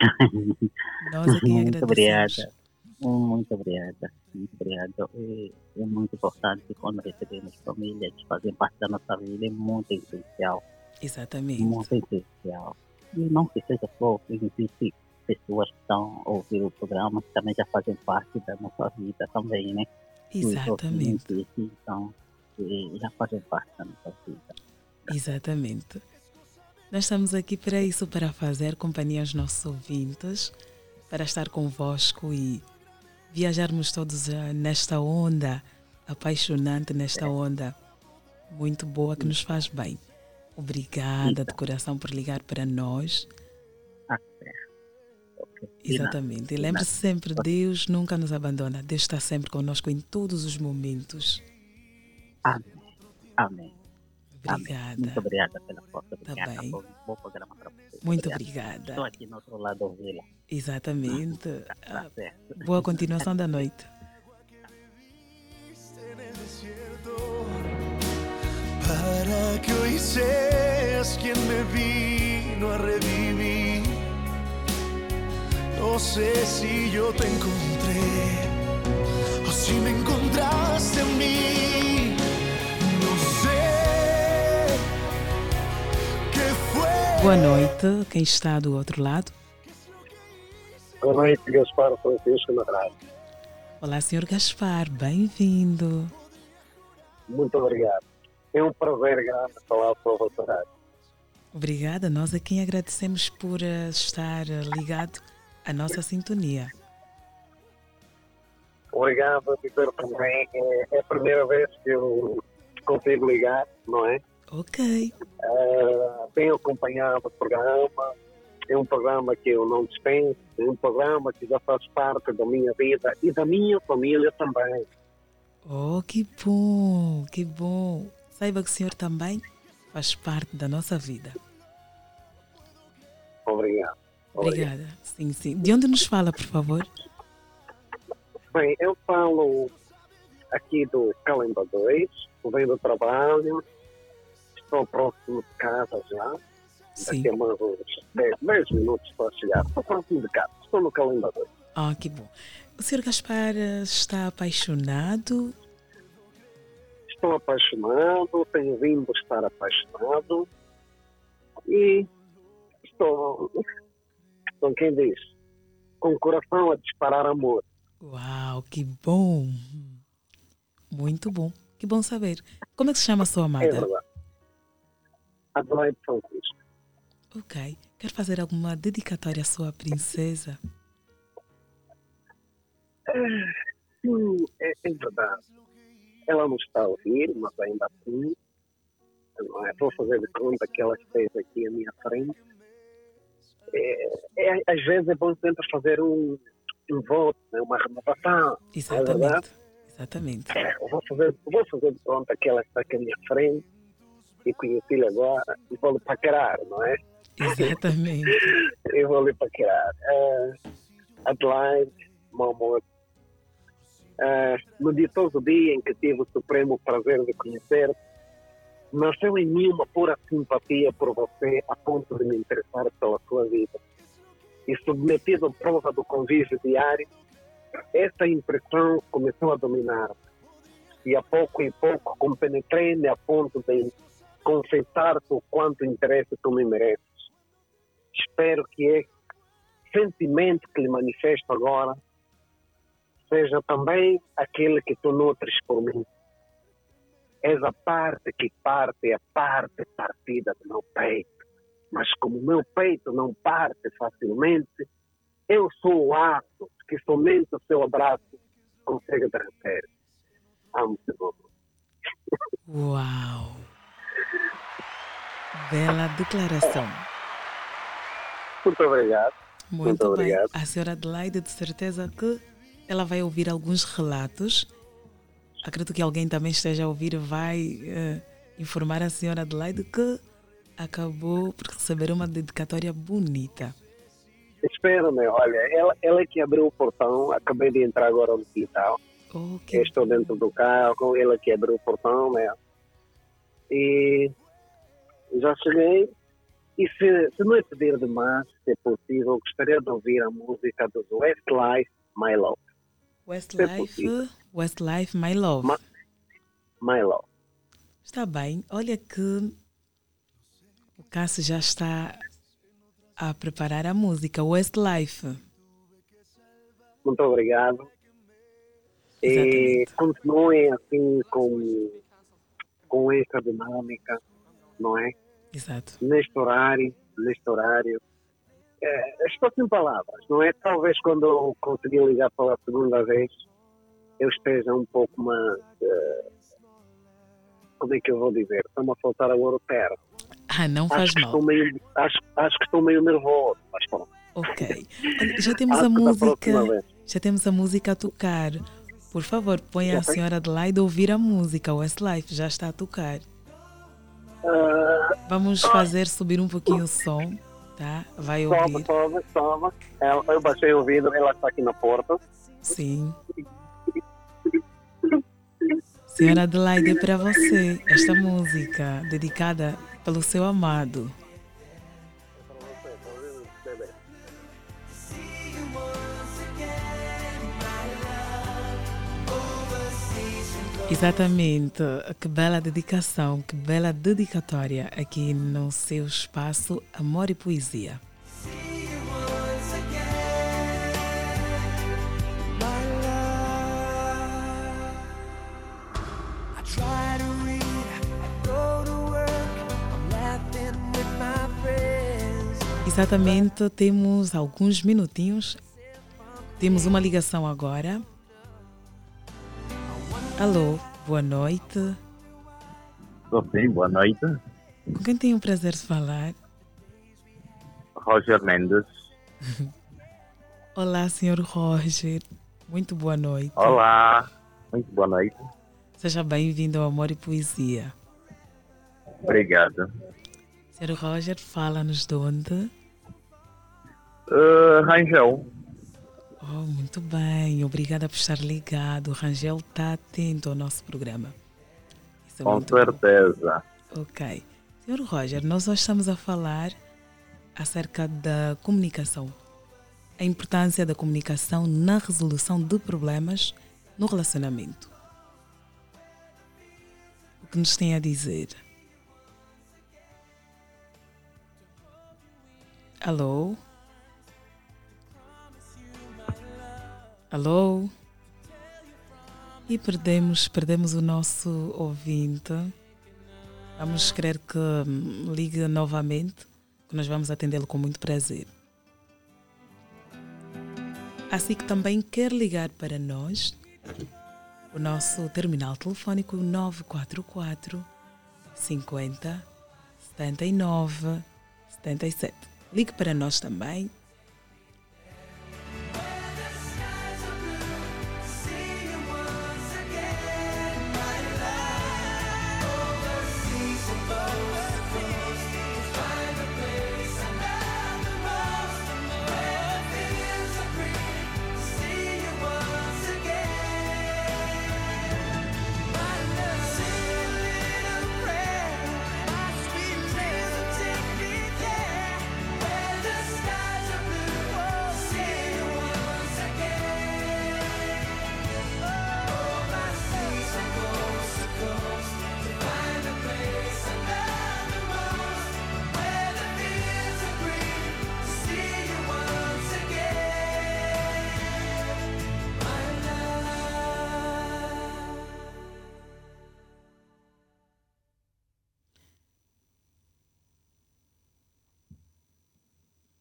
Nós é quem muito agradecemos. obrigada. Muito obrigada. Muito obrigada. É, é muito importante quando recebemos famílias que fazem parte da nossa vida. É muito essencial. Exatamente. Muito essencial. E não que seja só, existe pessoas que estão ouvir o programa que também já fazem parte da nossa vida também, né? Exatamente. Então, já fazem parte da nossa vida. Exatamente. Nós estamos aqui para isso, para fazer companhia aos nossos ouvintes, para estar convosco e viajarmos todos eh, nesta onda apaixonante, nesta onda muito boa que nos faz bem. Obrigada de coração por ligar para nós. Ah, nada. Exatamente. E lembre-se sempre, Deus nunca nos abandona. Deus está sempre conosco em todos os momentos. Amém. Amém. Obrigada. Muito obrigada pela força. Tá Obrigada. bem. Bom, bom programa para vocês. Muito Obrigado. obrigada. Estou aqui no outro lado da vila. Exatamente. Tá Ah, certo. Boa continuação da noite. Para que hoy seas quien me vino a revivir. No sé si yo te encontré o si me encontraste a mí. Boa noite. Quem está do outro lado? Boa noite, Gaspar Francisco rádio. Olá, Sr. Gaspar. Bem-vindo. Muito obrigado. É um prazer grande falar para o rádio. Obrigada. Nós a quem agradecemos por eh, estar eh, ligado à nossa sintonia. Obrigado a dizer também, é, é a primeira vez que eu consigo ligar, não é? Ok. Ah, tenho acompanhado o programa, é um programa que eu não dispenso, é um programa que já faz parte da minha vida e da minha família também. Oh, que bom, que bom. Saiba que o senhor também faz parte da nossa vida. Obrigado. Obrigada. Sim, sim. De onde nos fala, por favor? Bem, eu falo aqui do Calemba 2, venho do trabalho, estou próximo de casa já. Sim. Daqui a mais uns 10, 10 minutos para chegar. Estou próximo de casa, estou no 2. Ah, que bom. O senhor Gaspar eh, está apaixonado? Estou apaixonado, tenho vindo estar apaixonado e estou, com quem diz, com o coração a disparar amor. Uau, que bom. Muito bom. Que bom saber. Como é que se chama a sua É amada? verdade. Adelaide Francisco. Ok. Quer fazer alguma dedicatória à sua princesa? Sim, é, é verdade. Ela não está a ouvir, mas ainda assim, não é? vou fazer de conta que ela esteja aqui à minha frente. É, é, às vezes é bom sempre fazer um, um voto, né? uma renovação. É? Exatamente. Exatamente. É, eu vou fazer, vou fazer de conta que ela está aqui à minha frente e conheci-lhe agora e vou-lhe paquerar, não é? Exatamente. Eu vou lhe paquerar. Uh, Adelaide, meu amor, uh, no ditoso dia em que tive o supremo prazer de conhecer, nasceu em mim uma pura simpatia por você a ponto de me interessar pela sua vida. E submetido à prova do convívio diário, essa impressão começou a dominar-me. E a pouco e pouco compenetrei-me a ponto de confessar-te o quanto interesse tu me mereces. Espero que esse sentimento que lhe manifesto agora seja também aquele que tu nutres por mim. És a parte que parte, a parte partida do meu peito. Mas como o meu peito não parte facilmente, eu sou o aço que somente o seu abraço consegue derreter. Amo-te. Uau! Bela declaração. Muito obrigado. Muito, Muito bem. obrigado. A senhora Adelaide, de certeza que ela vai ouvir alguns relatos. Acredito que alguém também esteja a ouvir e vai eh, informar a senhora Adelaide que acabou por receber uma dedicatória bonita. Espero, né? Olha, ela, ela é que abriu o portão. Acabei de entrar agora no quintal. Ok. Estou dentro do carro. Ela que abriu o portão, né? E já cheguei. E se, se não é pedir demais, se é possível, gostaria de ouvir a música dos Westlife, My Love. Westlife, Westlife, My Love. My Love. Está bem. Olha que o Cássio já está a preparar a música Westlife. Muito obrigado. E continuem assim com, com essa dinâmica, não é? Exato. Neste horário, neste horário. É, estou sem palavras, não é? Talvez quando eu conseguir ligar pela segunda vez, eu esteja um pouco mais. eh, como é que eu vou dizer? Está-me a faltar agora o termo. Ah, não faz acho mal. Meio, acho, acho que estou meio nervoso, mas pronto. Ok. Já temos a música. Já temos a música a tocar. Por favor, ponha a senhora Adelaide ouvir a música. O Westlife já está a tocar. Ah, Vamos fazer subir um pouquinho o som, tá? Vai Sobe, ouvir. sobe, sobe. Ela- Eu baixei o vidro, ela está aqui na porta. Sim. Senhora Adelaide, é para você esta música dedicada pelo seu amado. Exatamente. Que bela dedicação, que bela dedicatória aqui no seu espaço Amor e Poesia. Exatamente, temos alguns minutinhos. Temos uma ligação agora. Alô, boa noite. Estou sim, boa noite. Com quem tenho o prazer de falar? Roger Mendes. Olá, senhor Roger. Muito boa noite. Olá, muito boa noite. Seja bem-vindo ao Amor e Poesia. Obrigado. Senhor Roger, fala-nos de onde? Uh, Rangel, Oh, muito bem. Obrigada por estar ligado. O Rangel está atento ao nosso programa. Isso é com muito bom. certeza. Ok. Senhor Roger, nós hoje estamos a falar acerca da comunicação. A importância da comunicação na resolução de problemas no relacionamento. O que nos tem a dizer? Alô? Alô? E perdemos, perdemos o nosso ouvinte. Vamos querer que hum, ligue novamente, que nós vamos atendê-lo com muito prazer. Assim que também quer ligar para nós, o nosso terminal telefónico 944 50 79 77. Ligue para nós também.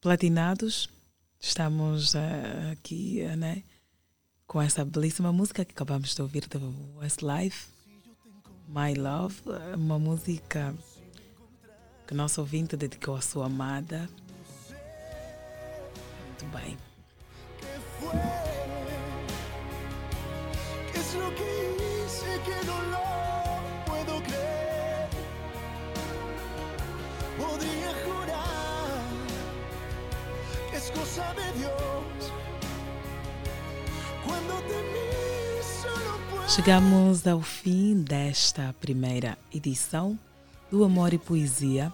Platinados, estamos eh, aqui eh, né, com essa belíssima música que acabamos de ouvir do Westlife, My Love, eh, uma música que nosso ouvinte dedicou à sua amada. Muito bem. ¿Qué es Chegamos ao fim desta primeira edição do Amor e Poesia.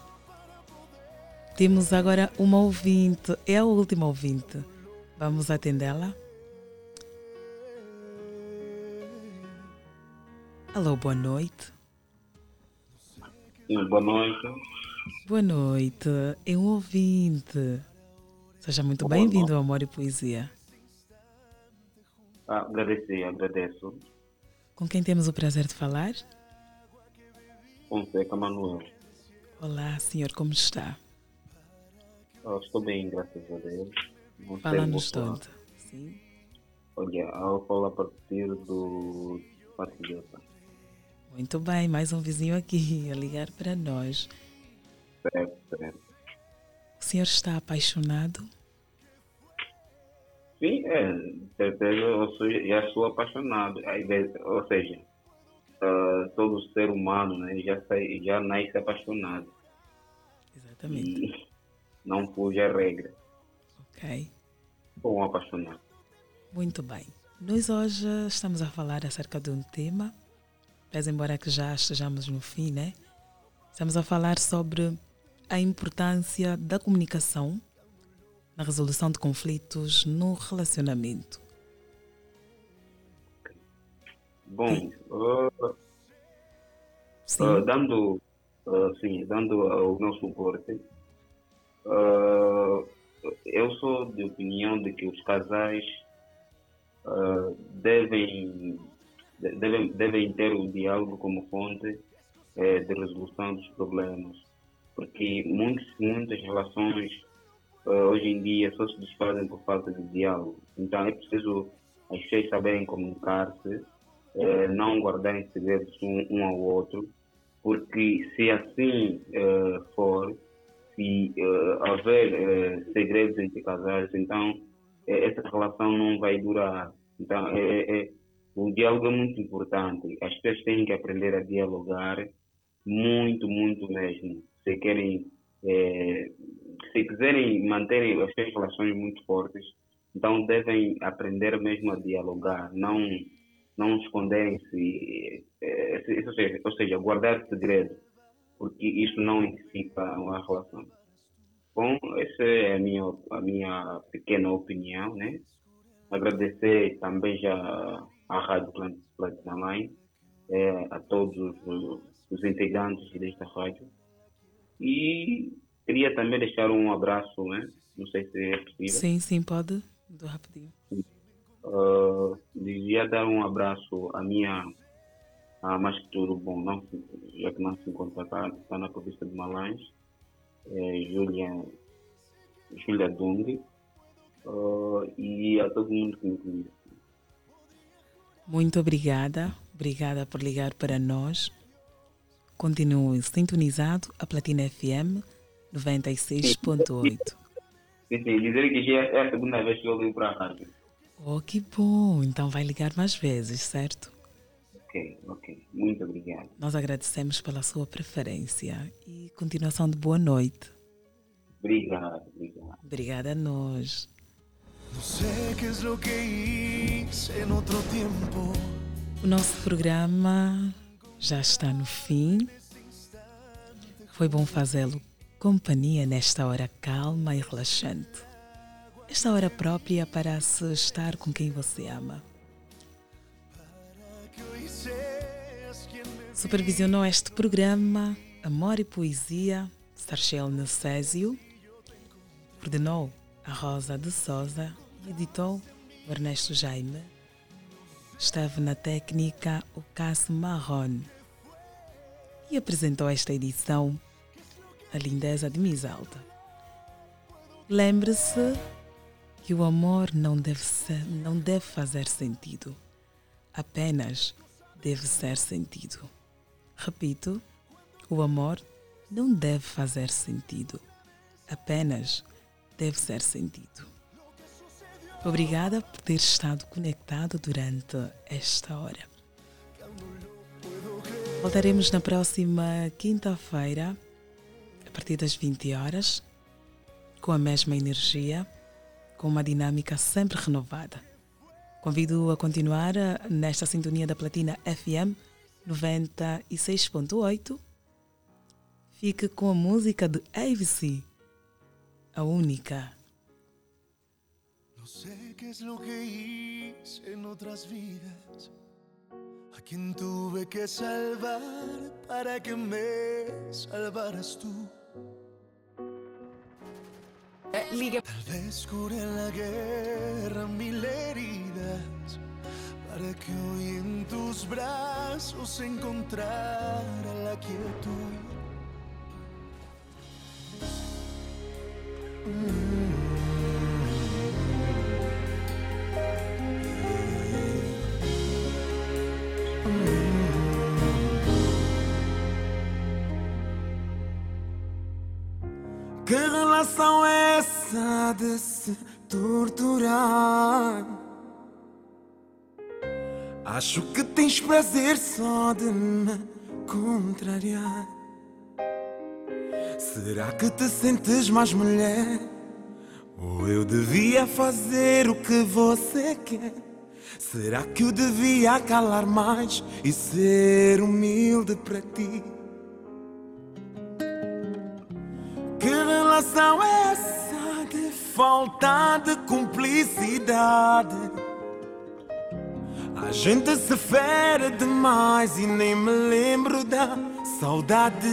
Temos agora uma ouvinte, é a última ouvinte. Vamos atendê-la? Alô, boa noite. Boa noite. Boa noite, é um ouvinte. Seja muito bem-vindo ao Amor e Poesia. Ah, agradecer, agradeço. Com quem temos o prazer de falar? Fonseca Manuel. Olá, senhor, como está? Estou bem, graças a Deus. Fala-nos tanto. Sim. Olha, eu falo a partir do Patriota. Muito bem, mais um vizinho aqui a ligar para nós. Certo, certo. O senhor está apaixonado? É, de certeza eu sou, já sou apaixonado. Ou seja, ah, todo ser humano né, já, sai, já nasce apaixonado. Exatamente. E não fuja a regra. Ok. Bom apaixonado. Muito bem. Nós hoje estamos a falar acerca de um tema, pese embora que já estejamos no fim, né? Estamos a falar sobre a importância da comunicação na resolução de conflitos no relacionamento. Bom, Sim. ah, dando, ah, sim, dando o meu suporte, eu sou de opinião de que os casais devem, de- devem, devem ter o diálogo como fonte eh, de resolução dos problemas, porque muitos, muitas relações hoje em dia só se desfazem por falta de diálogo. Então é preciso as pessoas saberem comunicar-se, eh, não guardarem segredos um, um ao outro, porque se assim eh, for, se eh, houver eh, segredos entre casais, então eh, essa relação não vai durar. Então é, é- é- o diálogo é muito importante. As pessoas têm que aprender a dialogar muito, muito mesmo. Se querem, eh, se quiserem manterem as suas relações muito fortes, então devem aprender mesmo a dialogar, não não esconderem-se, eh, se- ou seja, ou seja, guardar segredo, porque isso não edifica uma relação. Bom, essa é a minha, a minha pequena opinião, né? Agradecer também já à Rádio Plat- Platina Line, eh, a todos os, os integrantes desta rádio. E queria também deixar um abraço, né? Não sei se é possível. Sim, sim, pode. Do rapidinho. Uh, devia dar um abraço à minha a mais que tudo bom, não, já que não se encontra cá, está na província de Malães, é, Julia, Julia Dung, uh, e a todo mundo que me conhece. Muito obrigada. Obrigada por ligar para nós. Continue sintonizado a Platina FM 96.8. Sim, sim, dizer que já é a segunda vez que eu ligo para a rádio. Oh, que bom! Então vai ligar mais vezes, certo? Ok, ok. Muito obrigado. Nós agradecemos pela sua preferência e continuação de boa noite. Obrigado, obrigado. Obrigada a nós. O nosso programa já está no fim. Foi bom fazê-lo companhia nesta hora calma e relaxante. Esta hora própria para se estar com quem você ama. Supervisionou este programa Amor e Poesia, Sarchel Necésio. Coordenou a Rosa de Souza e editou Ernesto Jaime. Esteve na técnica o Cássio Marron. E apresentou esta edição a lindeza de Misalta. Lembre-se que o amor não deve, ser, não deve fazer sentido, apenas deve ser sentido. Repito, o amor não deve fazer sentido, apenas deve ser sentido. Obrigada por ter estado conectado durante esta hora. Voltaremos na próxima quinta-feira, partir das 20 horas, com a mesma energia, com uma dinâmica sempre renovada. Convido a continuar eh, nesta sintonia da Platina FM 96.8. Fique com a música de ABC, a única. No sé qué es lo que hice en otras vidas. A quien tuve que salvar para que me salvaras tú. Tal vez curé en la guerra mil heridas para que hoy en tus brazos encontrara la quietud. Que relação é de se torturar. Acho que tens prazer só de me contrariar. Será que te sentes mais mulher? Ou eu devia fazer o que você quer? Será que eu devia calar mais e ser humilde para ti? Que relação é essa falta de cumplicidade? A gente se fere demais e nem me lembro da saudade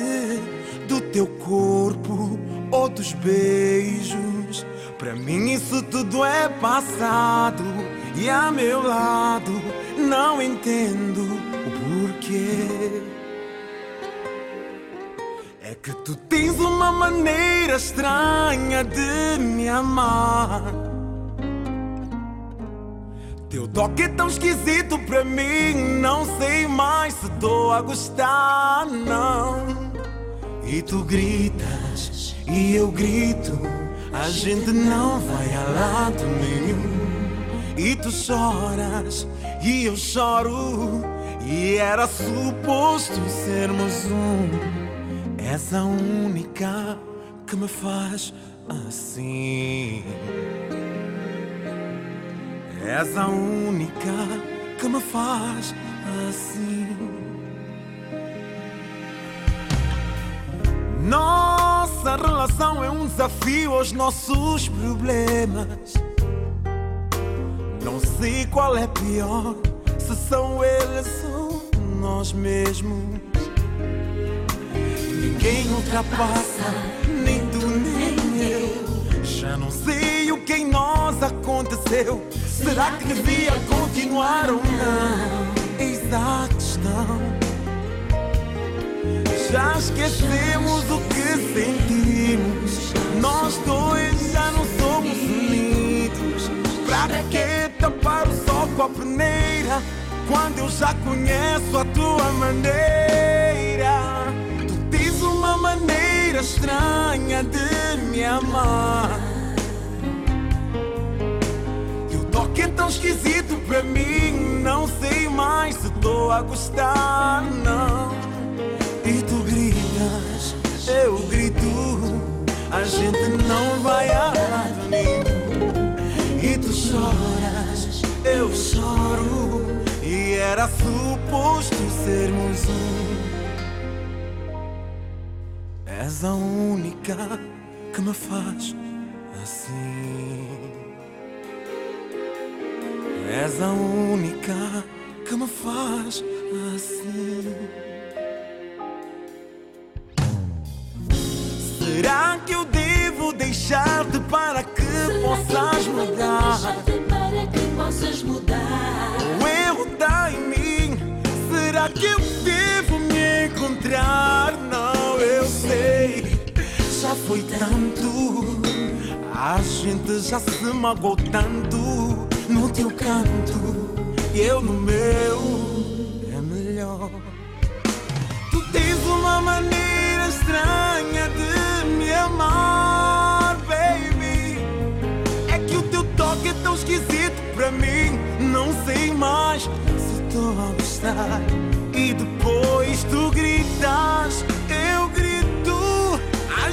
do teu corpo ou dos beijos. Para mim isso tudo é passado e a meu lado não entendo o porquê. É que tu tens uma maneira estranha de me amar. Teu toque é tão esquisito pra mim, não sei mais se tô a gostar, não. E tu gritas e eu grito, a gente não vai a lado nenhum. E tu choras e eu choro, e era suposto sermos um. És a única que me faz assim. És a única que me faz assim. Nossa relação é um desafio aos nossos problemas. Não sei qual é pior, se são eles ou nós mesmos. Ninguém ultrapassa, nem tu nem eu. Já não sei o que em nós aconteceu. Será que devia continuar ou não? Eis a questão. Já esquecemos o que sentimos. Nós dois já não somos unidos. Pra que tapar o sol com a peneira? Quando eu já conheço a tua maneira. Maneira estranha de me amar. Teu toque é tão esquisito pra mim. Não sei mais se tô a gostar, não. E tu gritas, eu grito. A gente não vai a lado nenhum. E tu choras, eu choro. E era suposto sermos um. És a única que me faz assim. És a única que me faz assim. Será que eu devo deixar-te para que possas mudar? para que possas mudar. O erro está em mim. Será que eu devo me encontrar? Não, sei. Já foi tanto. A gente já se magoou tanto. No teu canto e eu no meu. É melhor. Tu tens uma maneira estranha de me amar, baby. É que o teu toque é tão esquisito pra mim. Não sei mais se estou a gostar. E depois tu gritas,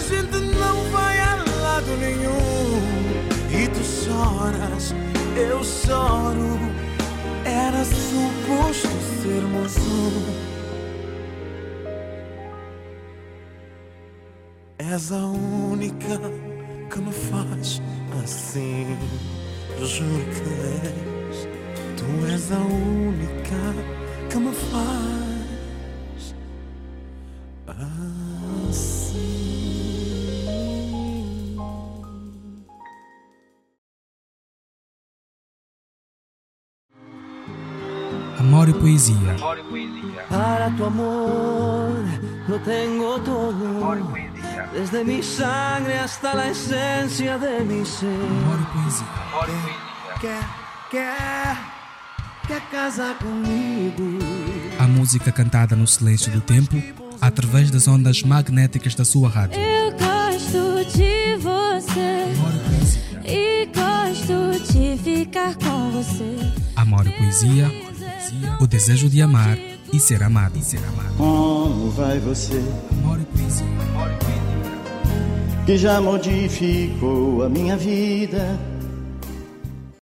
gente não vai a lado nenhum. E tu choras, eu choro. Era suposto sermos um. És a única que me faz assim. Juro que és. Tu és a única que me faz poesia. Para tu amor lo tengo todo. Desde mi sangre hasta la esencia de mi ser. Quer, quer, quer casar comigo? A música cantada no silêncio do tempo, através das ondas magnéticas da sua rádio. Eu gosto de você e gosto ficar com você. Amor e poesia, o desejo de amar e ser amado. Como vai você? Que já modificou a minha vida